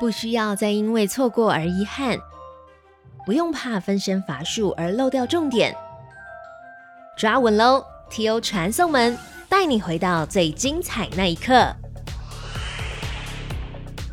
不需要再因为错过而遗憾，不用怕分身乏术而漏掉重点。抓稳喽！T.O. 传送门带你回到最精彩那一刻。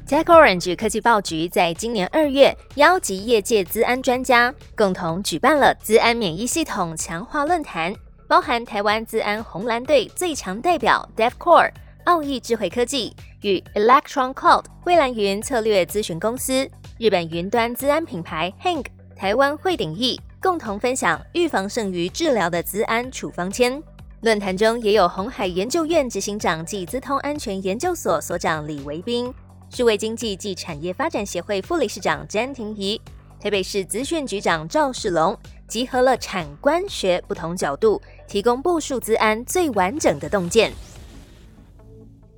TechOrange 科技报局在今年二月邀集业界资安专家，共同举办了资安免疫系统强化论坛，包含台湾资安红蓝队最强代表 DevCore、奥义智慧科技与 Electron Cloud 蔚蓝云策略咨询公司、日本云端资安品牌 Hank、台湾汇鼎益共同分享预防胜于治疗的资安处方签。论坛中也有红海研究院执行长暨资通安全研究所所长李维斌。数位经济暨产业发展协会副理事长詹婷仪，台北市资讯局长赵世龙，集合了产官学不同角度，提供部署资安最完整的洞见。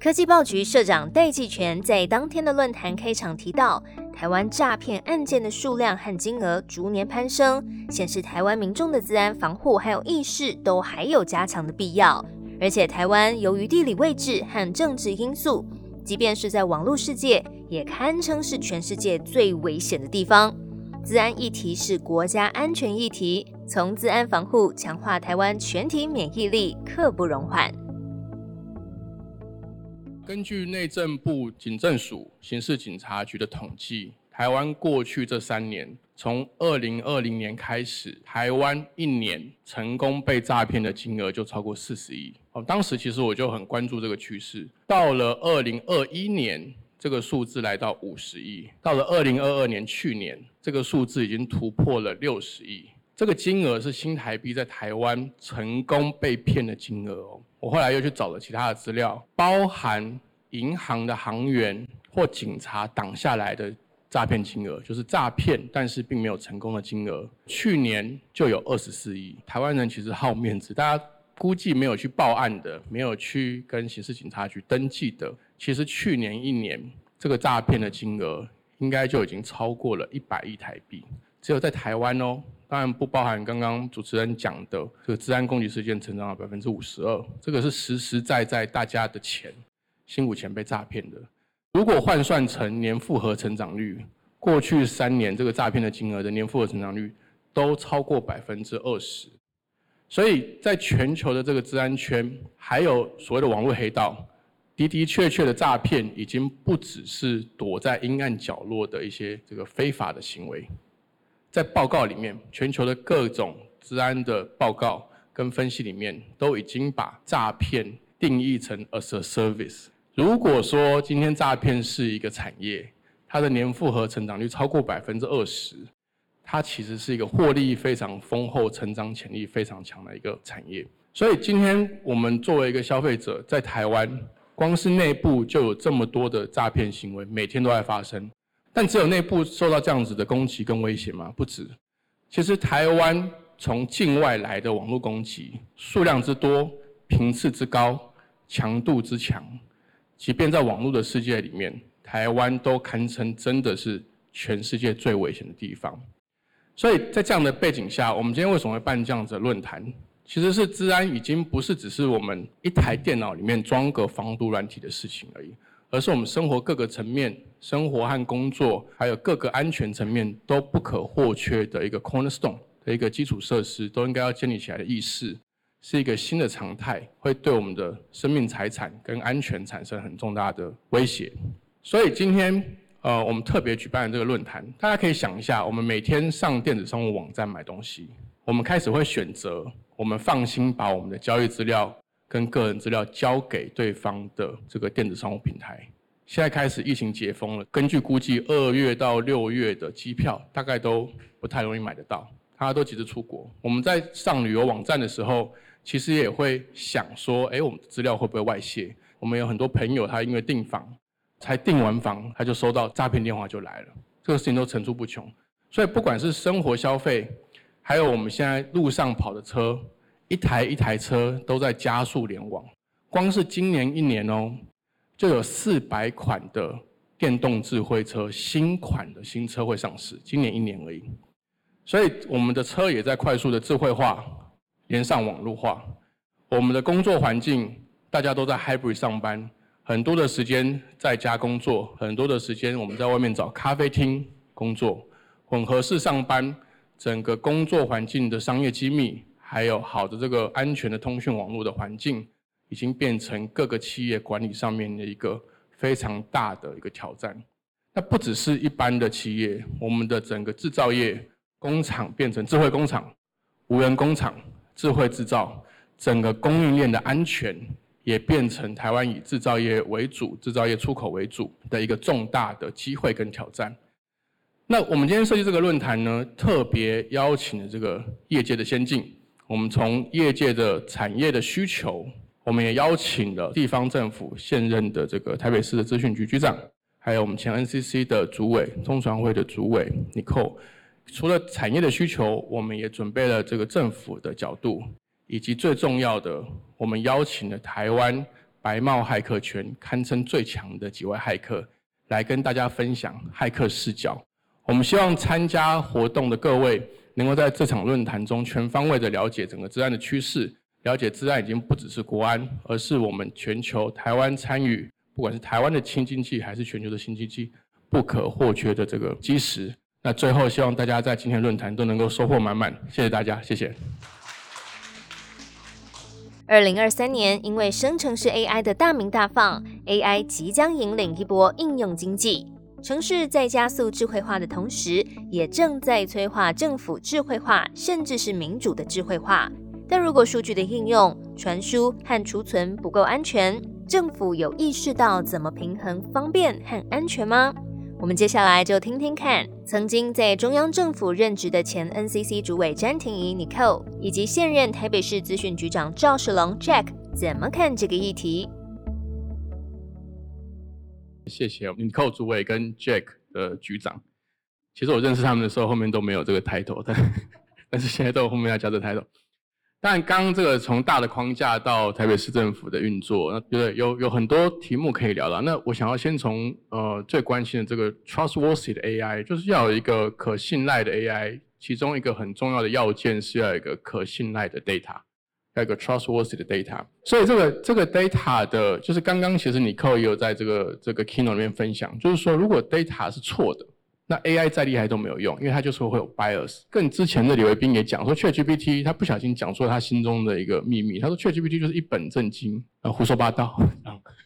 科技报局社长戴季全在当天的论坛开场提到，台湾诈骗案件的数量和金额逐年攀升，显示台湾民众的治安防护还有意识都还有加强的必要。而且台湾由于地理位置和政治因素。即便是在网络世界，也堪称是全世界最危险的地方。治安议题是国家安全议题，从治安防护强化台湾全体免疫力，刻不容缓。根据内政部警政署刑事警察局的统计，台湾过去这三年，从二零二零年开始，台湾一年成功被诈骗的金额就超过四十亿。哦，当时其实我就很关注这个趋势。到了二零二一年，这个数字来到五十亿；到了二零二二年，去年这个数字已经突破了六十亿。这个金额是新台币在台湾成功被骗的金额哦。我后来又去找了其他的资料，包含银行的行员或警察挡下来的诈骗金额，就是诈骗但是并没有成功的金额，去年就有二十四亿。台湾人其实好面子，大家。估计没有去报案的，没有去跟刑事警察局登记的，其实去年一年这个诈骗的金额应该就已经超过了一百亿台币。只有在台湾哦，当然不包含刚刚主持人讲的这个治安攻击事件成长了百分之五十二，这个是实实在在大家的钱，辛苦钱被诈骗的。如果换算成年复合成长率，过去三年这个诈骗的金额的年复合成长率都超过百分之二十。所以在全球的这个治安圈，还有所谓的网络黑道，的的确确的诈骗已经不只是躲在阴暗角落的一些这个非法的行为。在报告里面，全球的各种治安的报告跟分析里面，都已经把诈骗定义成 as a service。如果说今天诈骗是一个产业，它的年复合成长率超过百分之二十。它其实是一个获利非常丰厚、成长潜力非常强的一个产业。所以今天我们作为一个消费者，在台湾，光是内部就有这么多的诈骗行为，每天都在发生。但只有内部受到这样子的攻击跟威胁吗？不止。其实台湾从境外来的网络攻击数量之多、频次之高、强度之强，即便在网络的世界里面，台湾都堪称真的是全世界最危险的地方。所以在这样的背景下，我们今天为什么会办这样子的论坛？其实是治安已经不是只是我们一台电脑里面装个防毒软体的事情而已，而是我们生活各个层面、生活和工作，还有各个安全层面都不可或缺的一个 cornerstone 的一个基础设施，都应该要建立起来的意识，是一个新的常态，会对我们的生命财产跟安全产生很重大的威胁。所以今天。呃，我们特别举办了这个论坛，大家可以想一下，我们每天上电子商务网站买东西，我们开始会选择我们放心把我们的交易资料跟个人资料交给对方的这个电子商务平台。现在开始疫情解封了，根据估计，二月到六月的机票大概都不太容易买得到，大家都急着出国。我们在上旅游网站的时候，其实也会想说，哎，我们的资料会不会外泄？我们有很多朋友，他因为订房。才订完房，他就收到诈骗电话就来了，这个事情都层出不穷。所以不管是生活消费，还有我们现在路上跑的车，一台一台车都在加速联网。光是今年一年哦，就有四百款的电动智慧车新款的新车会上市，今年一年而已。所以我们的车也在快速的智慧化、连上网络化。我们的工作环境，大家都在 hybrid 上班。很多的时间在家工作，很多的时间我们在外面找咖啡厅工作，混合式上班，整个工作环境的商业机密，还有好的这个安全的通讯网络的环境，已经变成各个企业管理上面的一个非常大的一个挑战。那不只是一般的企业，我们的整个制造业工厂变成智慧工厂、无人工厂、智慧制造，整个供应链的安全。也变成台湾以制造业为主、制造业出口为主的一个重大的机会跟挑战。那我们今天设计这个论坛呢，特别邀请了这个业界的先进，我们从业界的产业的需求，我们也邀请了地方政府现任的这个台北市的资讯局局长，还有我们前 NCC 的主委、中传会的主委 Nicole。除了产业的需求，我们也准备了这个政府的角度。以及最重要的，我们邀请了台湾白帽骇客圈堪称最强的几位骇客，来跟大家分享骇客视角。我们希望参加活动的各位，能够在这场论坛中全方位的了解整个治安的趋势，了解治安已经不只是国安，而是我们全球台湾参与，不管是台湾的新经济还是全球的新经济，不可或缺的这个基石。那最后，希望大家在今天论坛都能够收获满满。谢谢大家，谢谢。二零二三年，因为生成式 AI 的大名大放，AI 即将引领一波应用经济。城市在加速智慧化的同时，也正在催化政府智慧化，甚至是民主的智慧化。但如果数据的应用、传输和储存不够安全，政府有意识到怎么平衡方便和安全吗？我们接下来就听听看，曾经在中央政府任职的前 NCC 主委詹婷怡 Nicole，以及现任台北市资讯局长赵世龙 Jack 怎么看这个议题。谢谢 Nicole 主委跟 Jack 的局长。其实我认识他们的时候，后面都没有这个 title，但但是现在都后面要加这 title。但刚刚这个从大的框架到台北市政府的运作，那对有有很多题目可以聊了。那我想要先从呃最关心的这个 trustworthy 的 AI，就是要有一个可信赖的 AI，其中一个很重要的要件是要有一个可信赖的 data，要一个 trustworthy 的 data。所以这个这个 data 的，就是刚刚其实你扣也有在这个这个 keynote 里面分享，就是说如果 data 是错的。那 AI 再厉害都没有用，因为它就是会有 bias。更之前的李维斌也讲说，ChatGPT 他不小心讲出了他心中的一个秘密。他说 ChatGPT 就是一本正经，啊胡说八道。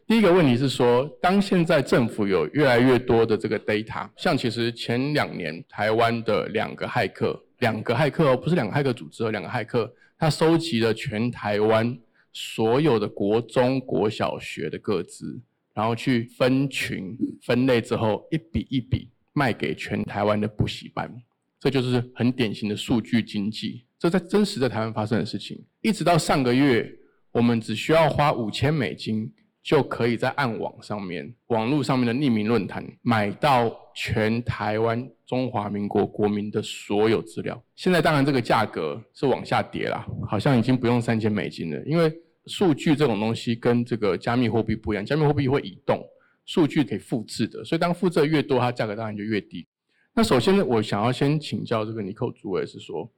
第一个问题是说，当现在政府有越来越多的这个 data，像其实前两年台湾的两个骇客，两个骇客哦，不是两个骇客组织哦，两个骇客，他收集了全台湾所有的国中国小学的各资，然后去分群分类之后，一笔一笔。卖给全台湾的补习班，这就是很典型的数据经济。这在真实的台湾发生的事情。一直到上个月，我们只需要花五千美金，就可以在暗网上面、网络上面的匿名论坛买到全台湾中华民国国民的所有资料。现在当然这个价格是往下跌啦，好像已经不用三千美金了。因为数据这种东西跟这个加密货币不一样，加密货币会移动。数据可以复制的，所以当复制的越多，它价格当然就越低。那首先呢，我想要先请教这个尼寇主委是说，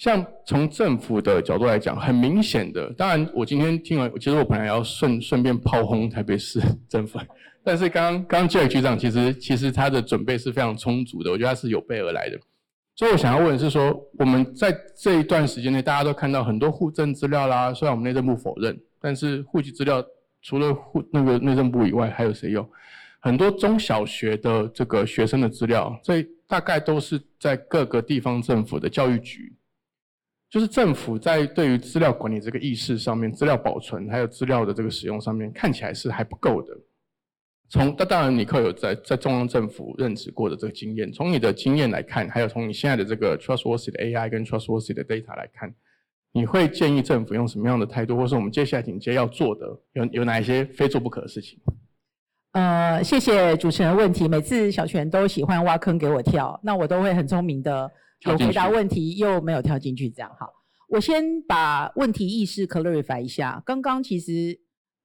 像从政府的角度来讲，很明显的，当然我今天听完，其实我本来要顺顺便炮轰台北市政府，但是刚 刚刚 Jack 局长其实其实他的准备是非常充足的，我觉得他是有备而来的。所以我想要问的是说，我们在这一段时间内，大家都看到很多户政资料啦，虽然我们内政部否认，但是户籍资料。除了户那个内政部以外，还有谁用？很多中小学的这个学生的资料，这大概都是在各个地方政府的教育局，就是政府在对于资料管理这个意识上面，资料保存还有资料的这个使用上面，看起来是还不够的。从那当然，尼克有在在中央政府任职过的这个经验，从你的经验来看，还有从你现在的这个 trustworthy 的 AI 跟 trustworthy 的 data 来看。你会建议政府用什么样的态度，或是我们接下来紧接要做的有有哪一些非做不可的事情？呃，谢谢主持人问题。每次小泉都喜欢挖坑给我跳，那我都会很聪明的有回答问题，又没有跳进去，这样好。我先把问题意识 clarify 一下。刚刚其实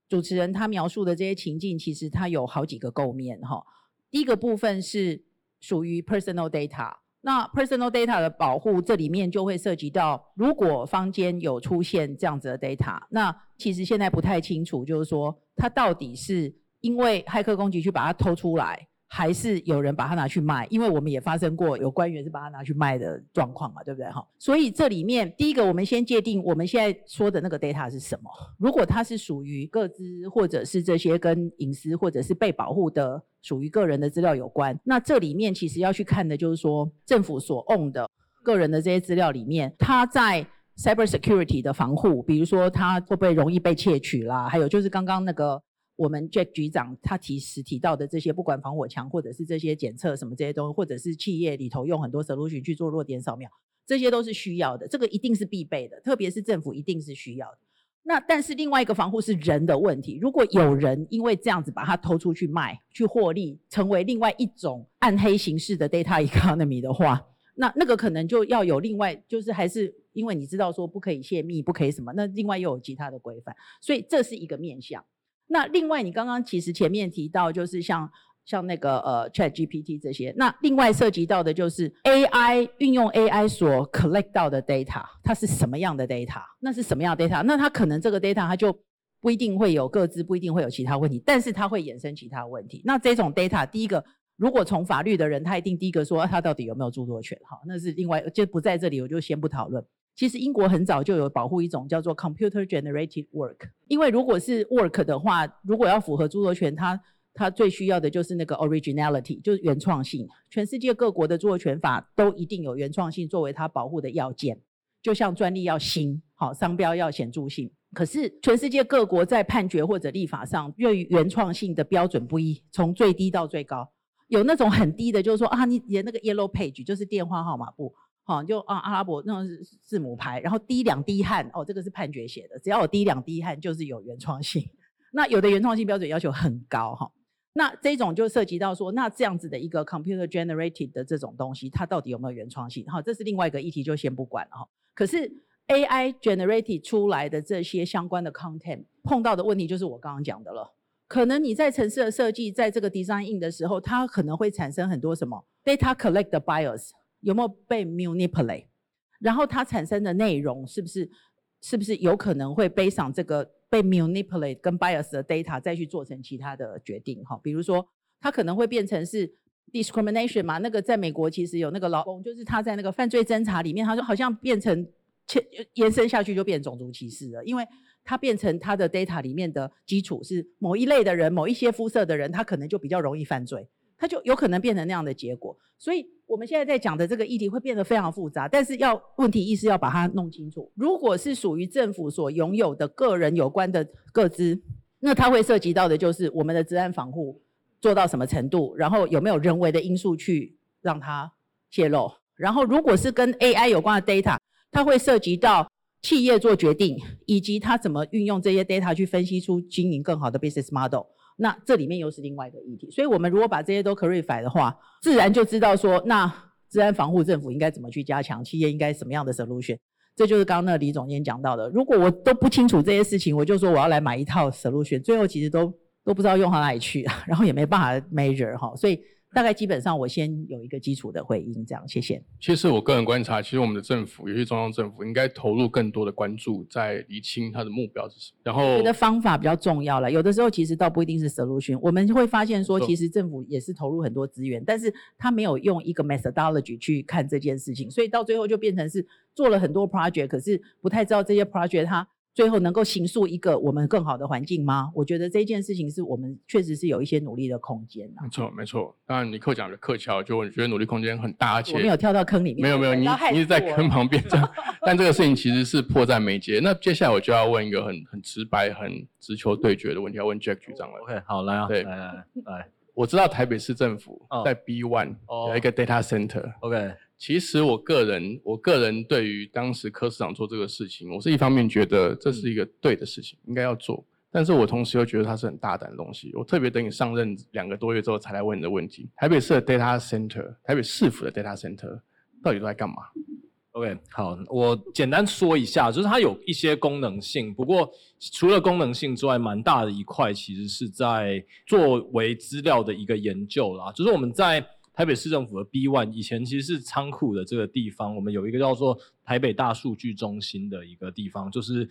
主持人他描述的这些情境，其实它有好几个构面哈。第一个部分是属于 personal data。那 personal data 的保护，这里面就会涉及到，如果坊间有出现这样子的 data，那其实现在不太清楚，就是说它到底是因为骇客攻击去把它偷出来。还是有人把它拿去卖，因为我们也发生过有官员是把它拿去卖的状况嘛，对不对哈？所以这里面第一个，我们先界定我们现在说的那个 data 是什么。如果它是属于各资，或者是这些跟隐私或者是被保护的属于个人的资料有关，那这里面其实要去看的就是说政府所 own 的个人的这些资料里面，它在 cyber security 的防护，比如说它会不会容易被窃取啦，还有就是刚刚那个。我们 Jack 局长他提时提到的这些，不管防火墙或者是这些检测什么这些东西，或者是企业里头用很多 solution 去做弱点扫描，这些都是需要的，这个一定是必备的，特别是政府一定是需要的。那但是另外一个防护是人的问题，如果有人因为这样子把它偷出去卖，去获利，成为另外一种暗黑形式的 data economy 的话，那那个可能就要有另外，就是还是因为你知道说不可以泄密，不可以什么，那另外又有其他的规范，所以这是一个面向。那另外，你刚刚其实前面提到，就是像像那个呃 Chat GPT 这些，那另外涉及到的就是 AI 运用 AI 所 collect 到的 data，它是什么样的 data？那是什么样 data？那它可能这个 data 它就不一定会有各自，不一定会有其他问题，但是它会衍生其他问题。那这种 data，第一个，如果从法律的人，他一定第一个说他到底有没有著作权？哈，那是另外就不在这里，我就先不讨论。其实英国很早就有保护一种叫做 computer generated work，因为如果是 work 的话，如果要符合著作权，它它最需要的就是那个 originality，就是原创性。全世界各国的著作权法都一定有原创性作为它保护的要件，就像专利要新，好商标要显著性。可是全世界各国在判决或者立法上，对于原创性的标准不一，从最低到最高，有那种很低的，就是说啊，你连那个 yellow page 就是电话号码簿。好，就啊阿拉伯那种字母牌，然后滴两滴汗，哦，这个是判决写的，只要有滴两滴汗就是有原创性。那有的原创性标准要求很高哈，那这种就涉及到说，那这样子的一个 computer generated 的这种东西，它到底有没有原创性？好，这是另外一个议题，就先不管了哈。可是 AI generated 出来的这些相关的 content 碰到的问题，就是我刚刚讲的了。可能你在城市的设计，在这个 design in 的时候，它可能会产生很多什么 data collect bias。有没有被 manipulate？然后它产生的内容是不是是不是有可能会背上这个被 manipulate 跟 bias 的 data 再去做成其他的决定？哈，比如说它可能会变成是 discrimination 嘛？那个在美国其实有那个老公，就是他在那个犯罪侦查里面，他说好像变成切延伸下去就变种族歧视了，因为它变成它的 data 里面的基础是某一类的人、某一些肤色的人，他可能就比较容易犯罪。它就有可能变成那样的结果，所以我们现在在讲的这个议题会变得非常复杂，但是要问题意识要把它弄清楚。如果是属于政府所拥有的个人有关的个资，那它会涉及到的就是我们的治安防护做到什么程度，然后有没有人为的因素去让它泄露。然后如果是跟 AI 有关的 data，它会涉及到企业做决定，以及它怎么运用这些 data 去分析出经营更好的 business model。那这里面又是另外一个议题，所以我们如果把这些都 clarify 的话，自然就知道说，那治安防护政府应该怎么去加强，企业应该什么样的 solution，这就是刚刚那李总监讲到的。如果我都不清楚这些事情，我就说我要来买一套 solution，最后其实都都不知道用到哪里去，然后也没办法 measure 哈，所以。大概基本上，我先有一个基础的回应，这样谢谢。其实我个人观察，其实我们的政府，尤其中央政府，应该投入更多的关注，在厘清它的目标是什么。然后，觉得方法比较重要了。有的时候其实倒不一定是 solution，我们会发现说，其实政府也是投入很多资源，但是他没有用一个 methodology 去看这件事情，所以到最后就变成是做了很多 project，可是不太知道这些 project 它。最后能够形塑一个我们更好的环境吗？我觉得这件事情是我们确实是有一些努力的空间没错，没错。当然，你课讲的课巧，就我觉得努力空间很大，而且我没有跳到坑里面。没有没有，你你是在坑旁边这样。但这个事情其实是迫在眉睫。那接下来我就要问一个很很直白、很直球对决的问题，要问 Jack 局长了。OK，好来啊，对，来来来，我知道台北市政府在 B One 有一个 data center。OK。其实我个人，我个人对于当时柯市长做这个事情，我是一方面觉得这是一个对的事情，应该要做。但是我同时又觉得它是很大胆的东西。我特别等你上任两个多月之后才来问你的问题：台北市的 data center，台北市府的 data center 到底都在干嘛？OK，好，我简单说一下，就是它有一些功能性，不过除了功能性之外，蛮大的一块其实是在作为资料的一个研究啦，就是我们在。台北市政府的 B One 以前其实是仓库的这个地方，我们有一个叫做台北大数据中心的一个地方，就是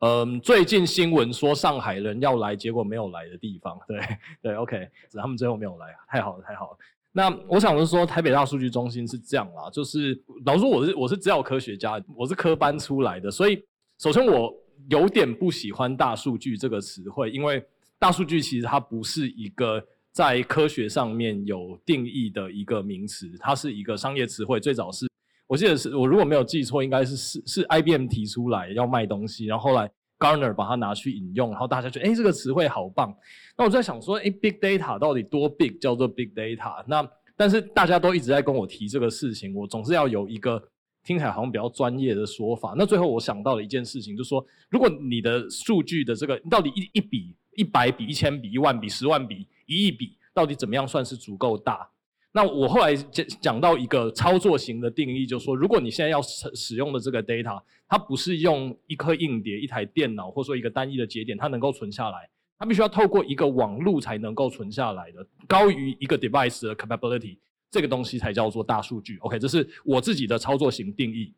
嗯，最近新闻说上海人要来，结果没有来的地方，对对，OK，只他们最后没有来，太好了，太好了。那我想是说，台北大数据中心是这样啦，就是老实说，我是我是资料科学家，我是科班出来的，所以首先我有点不喜欢大数据这个词汇，因为大数据其实它不是一个在科学上面有定义的一个名词，它是一个商业词汇，最早是。我记得是我如果没有记错，应该是是是 IBM 提出来要卖东西，然后后来 Garner 把它拿去引用，然后大家觉得哎这个词汇好棒。那我在想说，哎 Big Data 到底多 Big 叫做 Big Data？那但是大家都一直在跟我提这个事情，我总是要有一个听起来好像比较专业的说法。那最后我想到了一件事情，就是说如果你的数据的这个到底一一笔、一百笔、一千笔、一万笔、十万笔、一亿笔，到底怎么样算是足够大？那我后来讲讲到一个操作型的定义，就是说，如果你现在要使使用的这个 data，它不是用一颗硬碟、一台电脑，或者说一个单一的节点，它能够存下来，它必须要透过一个网路才能够存下来的，高于一个 device 的 capability，这个东西才叫做大数据。OK，这是我自己的操作型定义。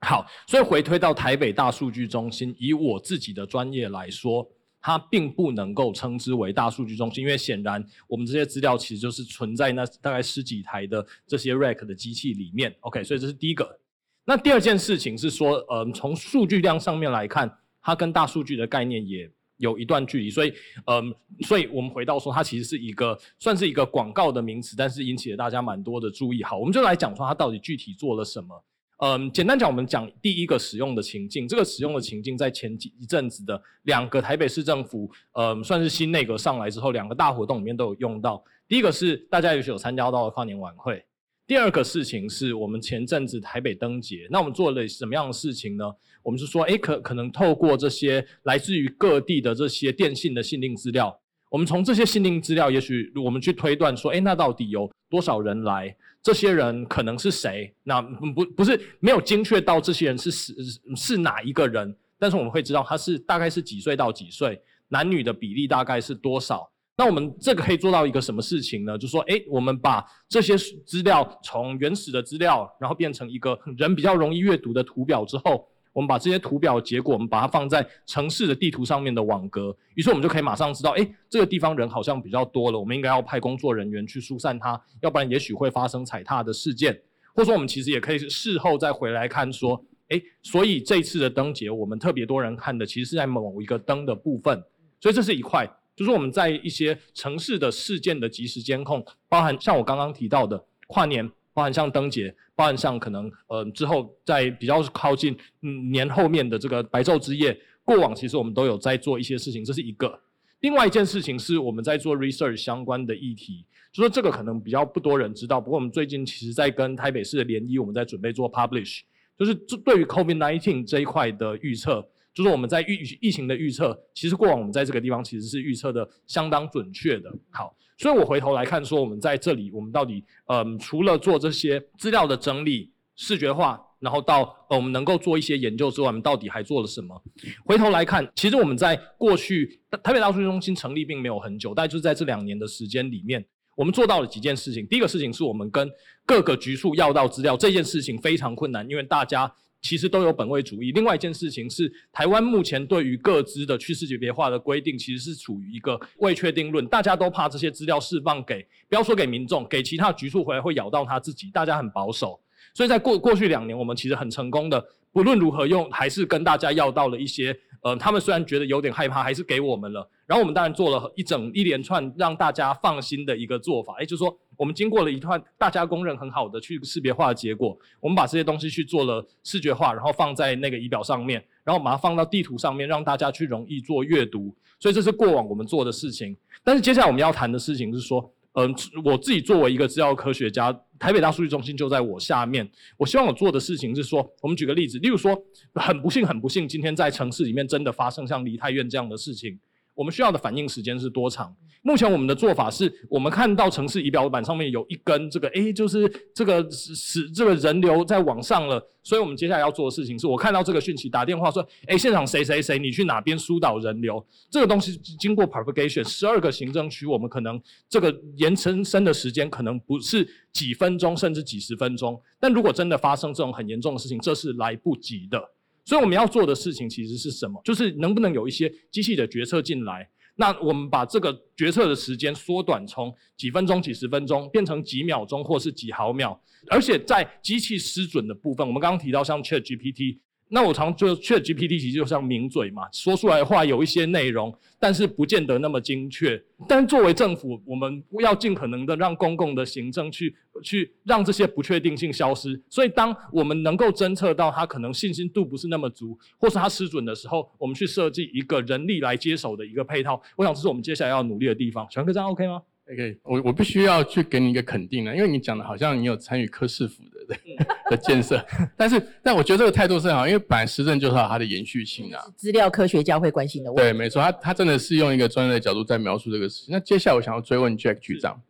好，所以回推到台北大数据中心，以我自己的专业来说。它并不能够称之为大数据中心，因为显然我们这些资料其实就是存在那大概十几台的这些 rack 的机器里面。OK，所以这是第一个。那第二件事情是说，呃，从数据量上面来看，它跟大数据的概念也有一段距离。所以，嗯，所以我们回到说，它其实是一个算是一个广告的名词，但是引起了大家蛮多的注意。好，我们就来讲说它到底具体做了什么。嗯，简单讲，我们讲第一个使用的情境。这个使用的情境在前几一阵子的两个台北市政府，嗯，算是新内阁上来之后，两个大活动里面都有用到。第一个是大家也许有参加到跨年晚会，第二个事情是我们前阵子台北灯节。那我们做了什么样的事情呢？我们是说，哎，可可能透过这些来自于各地的这些电信的信令资料，我们从这些心灵资料，也许我们去推断说，哎，那到底有多少人来？这些人可能是谁？那不不是没有精确到这些人是是是哪一个人，但是我们会知道他是大概是几岁到几岁，男女的比例大概是多少。那我们这个可以做到一个什么事情呢？就说，诶，我们把这些资料从原始的资料，然后变成一个人比较容易阅读的图表之后。我们把这些图表结果，我们把它放在城市的地图上面的网格，于是我们就可以马上知道，哎，这个地方人好像比较多了，我们应该要派工作人员去疏散它，要不然也许会发生踩踏的事件。或者说，我们其实也可以事后再回来看，说，哎，所以这次的灯节，我们特别多人看的，其实是在某一个灯的部分。所以这是一块，就是我们在一些城市的事件的及时监控，包含像我刚刚提到的跨年。包含像灯节，包含像可能呃之后在比较靠近嗯年后面的这个白昼之夜，过往其实我们都有在做一些事情，这是一个。另外一件事情是我们在做 research 相关的议题，就说这个可能比较不多人知道。不过我们最近其实在跟台北市的联谊，我们在准备做 publish，就是对于 COVID-19 这一块的预测，就是我们在预疫情的预测，其实过往我们在这个地方其实是预测的相当准确的。好。所以我回头来看，说我们在这里，我们到底，嗯，除了做这些资料的整理、视觉化，然后到呃我们能够做一些研究之外，我们到底还做了什么？回头来看，其实我们在过去台北大数据中心成立并没有很久，但就是在这两年的时间里面，我们做到了几件事情。第一个事情是我们跟各个局处要到资料，这件事情非常困难，因为大家。其实都有本位主义。另外一件事情是，台湾目前对于各资的趋势级别化的规定，其实是处于一个未确定论。大家都怕这些资料释放给，不要说给民众，给其他局处回来会咬到他自己。大家很保守，所以在过过去两年，我们其实很成功的，不论如何用，还是跟大家要到了一些。呃，他们虽然觉得有点害怕，还是给我们了。然后我们当然做了一整一连串让大家放心的一个做法，也就是说，我们经过了一段大家公认很好的去识别化的结果，我们把这些东西去做了视觉化，然后放在那个仪表上面，然后把它放到地图上面，让大家去容易做阅读。所以这是过往我们做的事情。但是接下来我们要谈的事情是说。嗯，我自己作为一个制药科学家，台北大数据中心就在我下面。我希望我做的事情是说，我们举个例子，例如说，很不幸，很不幸，今天在城市里面真的发生像梨泰院这样的事情。我们需要的反应时间是多长？目前我们的做法是，我们看到城市仪表板上面有一根这个，诶，就是这个是这个人流在往上了，所以我们接下来要做的事情是，我看到这个讯息，打电话说，诶，现场谁谁谁，你去哪边疏导人流？这个东西经过 propagation，十二个行政区，我们可能这个延伸伸的时间可能不是几分钟，甚至几十分钟。但如果真的发生这种很严重的事情，这是来不及的。所以我们要做的事情其实是什么？就是能不能有一些机器的决策进来？那我们把这个决策的时间缩短，从几分钟、几十分钟变成几秒钟或是几毫秒，而且在机器失准的部分，我们刚刚提到像 Chat GPT。那我常就 Chat GPT 其实就像名嘴嘛，说出来的话有一些内容，但是不见得那么精确。但作为政府，我们要尽可能的让公共的行政去去让这些不确定性消失。所以，当我们能够侦测到它可能信心度不是那么足，或是它失准的时候，我们去设计一个人力来接手的一个配套。我想这是我们接下来要努力的地方。小哥这样 OK 吗？OK，我我必须要去给你一个肯定了，因为你讲的好像你有参与科市府的的建设，但是但我觉得这个态度是很好，因为本来施政就是它的延续性啊，资料科学家会关心的问题。对，没错，他他真的是用一个专业的角度在描述这个事情。那接下来我想要追问 Jack 局长。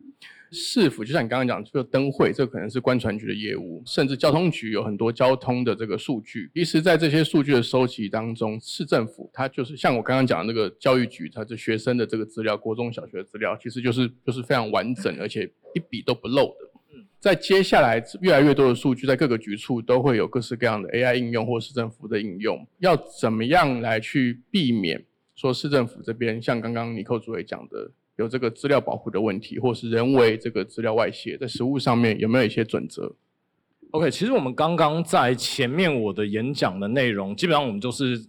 市府就像你刚刚讲，这个灯会，这可能是官船局的业务，甚至交通局有很多交通的这个数据。其实，在这些数据的收集当中，市政府它就是像我刚刚讲的那个教育局，它是学生的这个资料，国中小学的资料，其实就是就是非常完整，而且一笔都不漏的。在接下来越来越多的数据，在各个局处都会有各式各样的 AI 应用或市政府的应用，要怎么样来去避免说市政府这边像刚刚尼克主委讲的？有这个资料保护的问题，或是人为这个资料外泄，在实物上面有没有一些准则？OK，其实我们刚刚在前面我的演讲的内容，基本上我们就是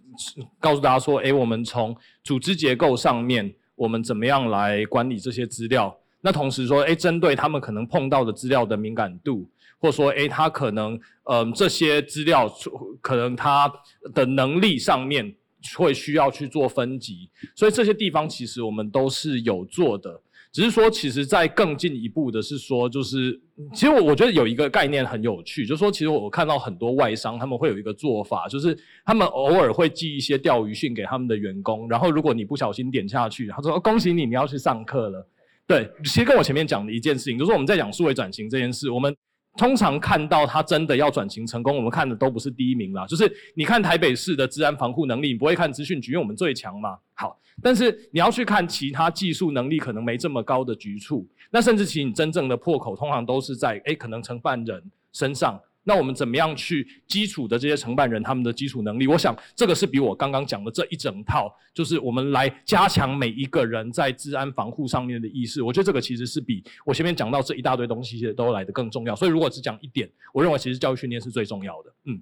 告诉大家说，哎，我们从组织结构上面，我们怎么样来管理这些资料？那同时说，哎，针对他们可能碰到的资料的敏感度，或说，哎，他可能，嗯，这些资料可能他的能力上面。会需要去做分级，所以这些地方其实我们都是有做的，只是说，其实在更进一步的是说，就是其实我我觉得有一个概念很有趣，就是说，其实我看到很多外商他们会有一个做法，就是他们偶尔会寄一些钓鱼信给他们的员工，然后如果你不小心点下去，他说恭喜你，你要去上课了。对，其实跟我前面讲的一件事情，就是我们在讲数位转型这件事，我们。通常看到他真的要转型成功，我们看的都不是第一名啦。就是你看台北市的治安防护能力，你不会看资讯局，因为我们最强嘛。好，但是你要去看其他技术能力可能没这么高的局处，那甚至其你真正的破口，通常都是在诶可能承办人身上。那我们怎么样去基础的这些承办人他们的基础能力？我想这个是比我刚刚讲的这一整套，就是我们来加强每一个人在治安防护上面的意识。我觉得这个其实是比我前面讲到这一大堆东西都来的更重要。所以如果只讲一点，我认为其实教育训练是最重要的。嗯。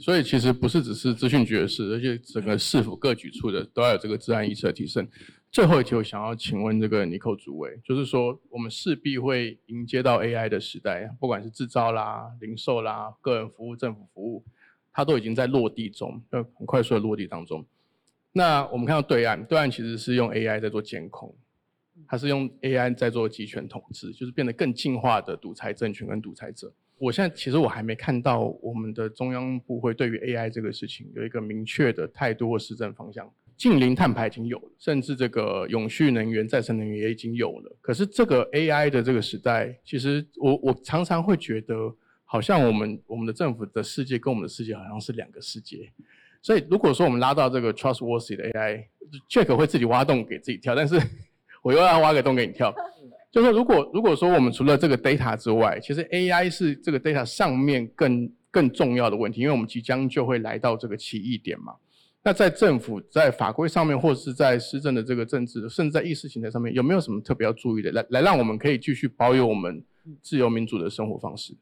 所以其实不是只是资讯局的事，而且整个市府各局处的都要有这个治安意识的提升。最后一题，我想要请问这个尼寇主委，就是说我们势必会迎接到 AI 的时代，不管是制造啦、零售啦、个人服务、政府服务，它都已经在落地中，呃，很快速的落地当中。那我们看到对岸，对岸其实是用 AI 在做监控，它是用 AI 在做集权统治，就是变得更进化的独裁政权跟独裁者。我现在其实我还没看到我们的中央部会对于 AI 这个事情有一个明确的态度或施政方向。近零碳排已经有了，甚至这个永续能源、再生能源也已经有了。可是这个 AI 的这个时代，其实我我常常会觉得，好像我们我们的政府的世界跟我们的世界好像是两个世界。所以如果说我们拉到这个 trustworthy 的 AI，Jack 会自己挖洞给自己跳，但是 我又要挖个洞给你跳。就是说，如果如果说我们除了这个 data 之外，其实 AI 是这个 data 上面更更重要的问题，因为我们即将就会来到这个起义点嘛。那在政府在法规上面，或者是在施政的这个政治，甚至在意识形态上面，有没有什么特别要注意的，来来让我们可以继续保有我们自由民主的生活方式？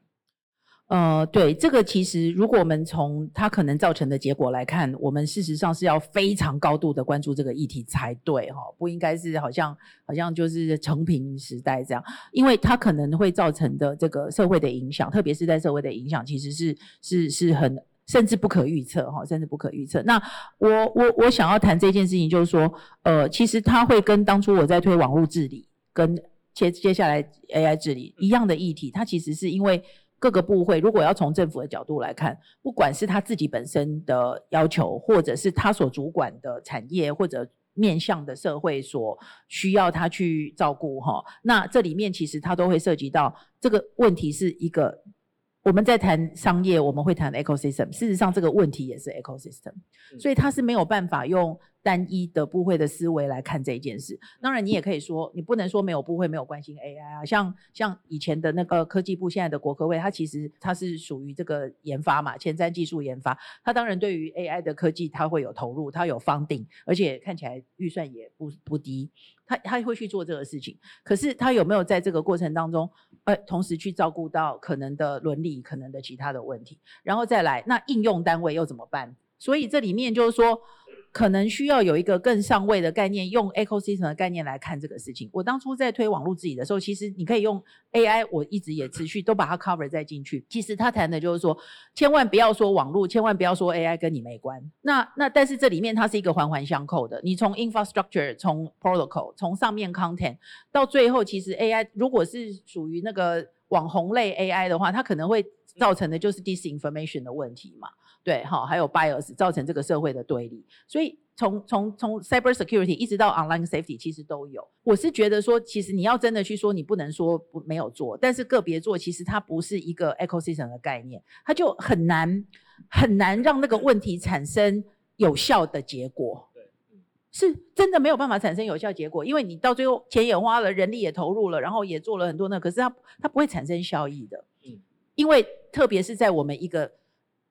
呃，对，这个其实如果我们从它可能造成的结果来看，我们事实上是要非常高度的关注这个议题才对哈，不应该是好像好像就是成平时代这样，因为它可能会造成的这个社会的影响，特别是在社会的影响，其实是是是很甚至不可预测哈，甚至不可预测。那我我我想要谈这件事情，就是说，呃，其实它会跟当初我在推网络治理跟接接下来 AI 治理一样的议题，它其实是因为。各个部会如果要从政府的角度来看，不管是他自己本身的要求，或者是他所主管的产业或者面向的社会所需要他去照顾哈，那这里面其实他都会涉及到这个问题是一个我们在谈商业，我们会谈 ecosystem，事实上这个问题也是 ecosystem，所以它是没有办法用单一的部会的思维来看这件事。当然，你也可以说，你不能说没有部会没有关心 AI 啊。像像以前的那个科技部，现在的国科会，它其实它是属于这个研发嘛，前瞻技术研发。它当然对于 AI 的科技，它会有投入，它有 funding，而且看起来预算也不不低。它它会去做这个事情。可是它有没有在这个过程当中，呃，同时去照顾到可能的伦理、可能的其他的问题？然后再来，那应用单位又怎么办？所以这里面就是说。可能需要有一个更上位的概念，用 ecosystem 的概念来看这个事情。我当初在推网络治理的时候，其实你可以用 AI，我一直也持续都把它 cover 再进去。其实他谈的就是说，千万不要说网络，千万不要说 AI 跟你没关。那那但是这里面它是一个环环相扣的。你从 infrastructure，从 protocol，从上面 content 到最后，其实 AI 如果是属于那个网红类 AI 的话，它可能会造成的就是 disinformation 的问题嘛。对，哈，还有 bias 造成这个社会的对立，所以从从从 cyber security 一直到 online safety，其实都有。我是觉得说，其实你要真的去说，你不能说不没有做，但是个别做，其实它不是一个 ecosystem 的概念，它就很难很难让那个问题产生有效的结果。对，是真的没有办法产生有效结果，因为你到最后钱也花了，人力也投入了，然后也做了很多那，可是它它不会产生效益的。嗯，因为特别是在我们一个。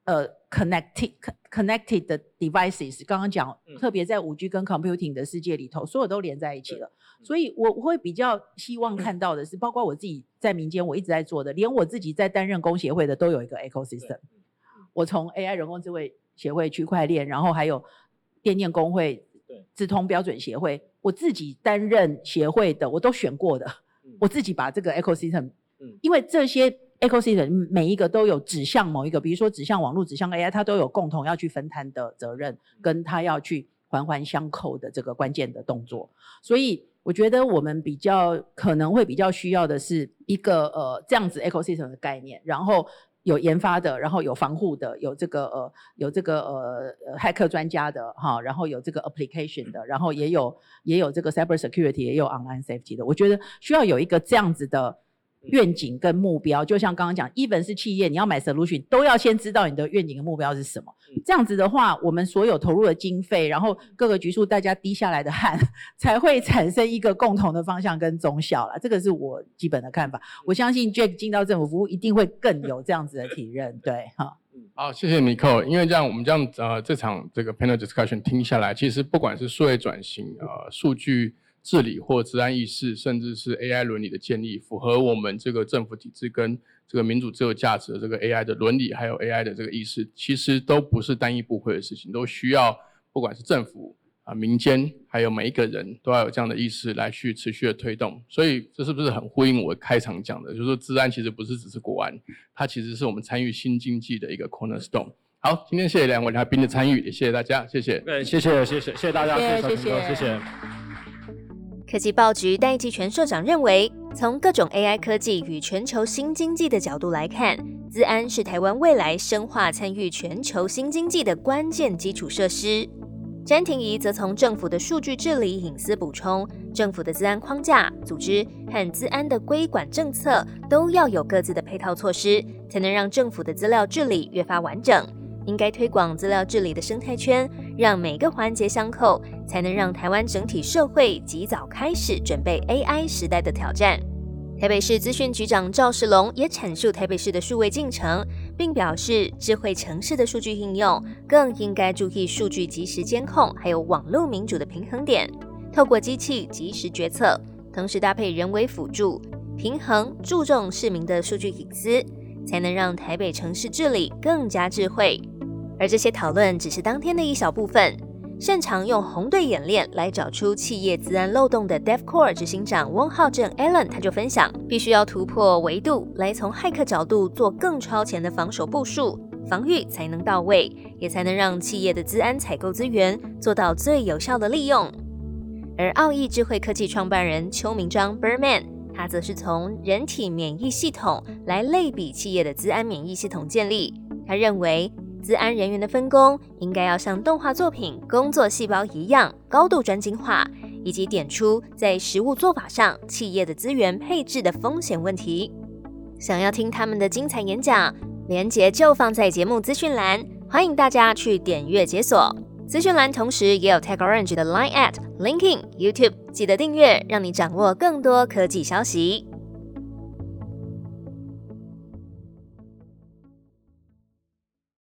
呃，connected connected 的 devices，刚刚讲，特别在五 G 跟 computing 的世界里头，所有都连在一起了。所以我会比较希望看到的是，包括我自己在民间我一直在做的，连我自己在担任工协会的都有一个 ecosystem。我从 AI 人工智慧协会、区块链，然后还有电电工会、直通标准协会，我自己担任协会的，我都选过的。我自己把这个 ecosystem，因为这些。Ecosystem 每一个都有指向某一个，比如说指向网络、指向 AI，它都有共同要去分摊的责任，跟它要去环环相扣的这个关键的动作。所以我觉得我们比较可能会比较需要的是一个呃这样子 ecosystem 的概念，然后有研发的，然后有防护的，有这个呃有这个呃骇客专家的哈，然后有这个 application 的，然后也有也有这个 cyber security，也有 online safety 的。我觉得需要有一个这样子的。愿景跟目标，就像刚刚讲，even 是企业，你要买 solution，都要先知道你的愿景跟目标是什么。这样子的话，我们所有投入的经费，然后各个局处大家滴下来的汗，才会产生一个共同的方向跟中效了。这个是我基本的看法。我相信 Jack 进到政府服务，一定会更有这样子的体认。对，哈。好，谢谢 Nicole。因为这样，我们这样呃，这场这个 panel discussion 听下来，其实不管是数位转型，呃，数据。治理或治安意识，甚至是 AI 伦理的建立，符合我们这个政府体制跟这个民主自由价值的这个 AI 的伦理，还有 AI 的这个意识，其实都不是单一部会的事情，都需要不管是政府啊、民间，还有每一个人都要有这样的意识来去持续的推动。所以这是不是很呼应我开场讲的，就是说治安其实不是只是国安，它其实是我们参与新经济的一个 cornerstone。好，今天谢谢两位嘉宾的参与，也谢谢大家，谢谢。对，谢谢，谢谢，谢谢大家，谢谢，谢谢。科技报局戴季全社长认为，从各种 AI 科技与全球新经济的角度来看，资安是台湾未来深化参与全球新经济的关键基础设施。詹婷仪则从政府的数据治理隐私补充，政府的资安框架、组织和资安的规管政策都要有各自的配套措施，才能让政府的资料治理越发完整。应该推广资料治理的生态圈，让每个环节相扣，才能让台湾整体社会及早开始准备 AI 时代的挑战。台北市资讯局长赵世龙也阐述台北市的数位进程，并表示，智慧城市的数据应用更应该注意数据及时监控，还有网络民主的平衡点，透过机器及时决策，同时搭配人为辅助，平衡注重市民的数据隐私，才能让台北城市治理更加智慧。而这些讨论只是当天的一小部分。擅长用红队演练来找出企业资安漏洞的 DevCore 执行长翁浩正 Allen 他就分享，必须要突破维度，来从骇客角度做更超前的防守部署，防御才能到位，也才能让企业的资安采购资源做到最有效的利用。而奥义智慧科技创办人邱明章 Berman，他则是从人体免疫系统来类比企业的资安免疫系统建立，他认为。资安人员的分工应该要像动画作品《工作细胞》一样高度专精化，以及点出在实务做法上企业的资源配置的风险问题。想要听他们的精彩演讲，连结就放在节目资讯栏，欢迎大家去点阅解锁。资讯栏同时也有 Tag Orange 的 Line at linking YouTube，记得订阅，让你掌握更多科技消息。